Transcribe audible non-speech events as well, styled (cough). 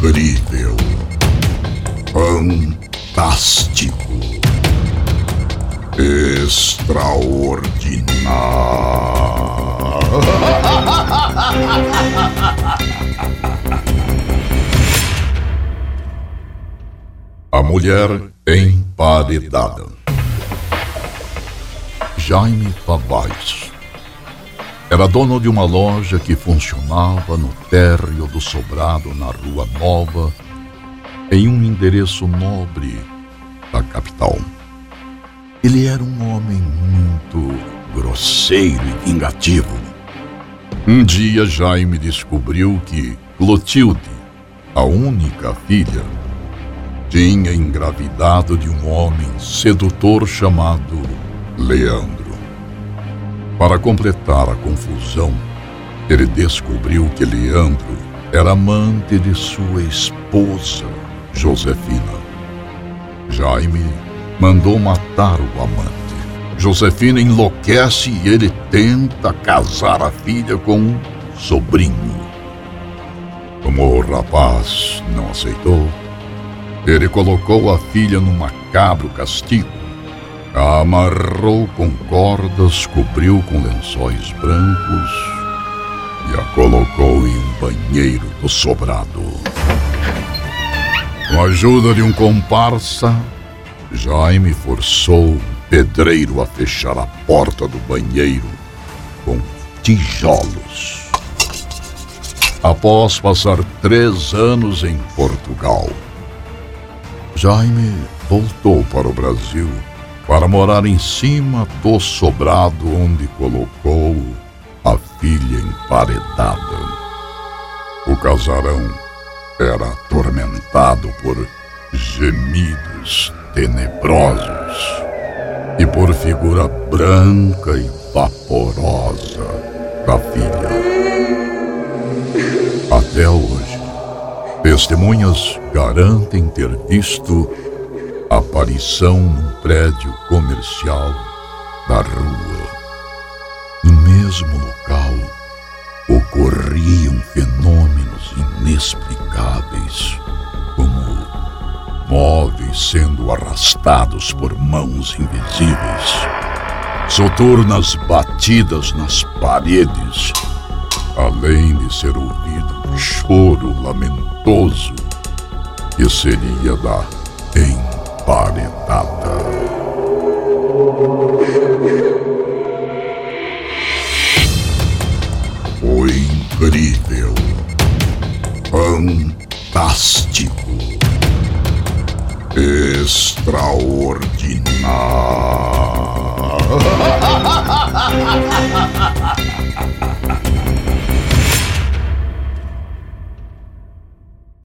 incrível, fantástico, extraordinário. A mulher emparedada. Jaime Pavaz era dono de uma loja que funcionava no térreo do sobrado na Rua Nova, em um endereço nobre da capital. Ele era um homem muito grosseiro e vingativo. Um dia Jaime descobriu que Clotilde, a única filha, tinha engravidado de um homem sedutor chamado Leandro. Para completar a confusão, ele descobriu que Leandro era amante de sua esposa, Josefina. Jaime mandou matar o amante. Josefina enlouquece e ele tenta casar a filha com um sobrinho. Como o rapaz não aceitou, ele colocou a filha num macabro castigo amarrou com cordas, cobriu com lençóis brancos e a colocou em um banheiro do sobrado. Com a ajuda de um comparsa, Jaime forçou um pedreiro a fechar a porta do banheiro com tijolos. Após passar três anos em Portugal, Jaime voltou para o Brasil para morar em cima do sobrado onde colocou a filha emparedada. O casarão era atormentado por gemidos tenebrosos e por figura branca e vaporosa da filha. Até hoje, testemunhas garantem ter visto aparição num prédio comercial da rua. No mesmo local ocorriam fenômenos inexplicáveis, como móveis sendo arrastados por mãos invisíveis, soturnas batidas nas paredes, além de ser ouvido um choro lamentoso que seria da Paredada. O incrível. Fantástico. Extraordinário. (laughs)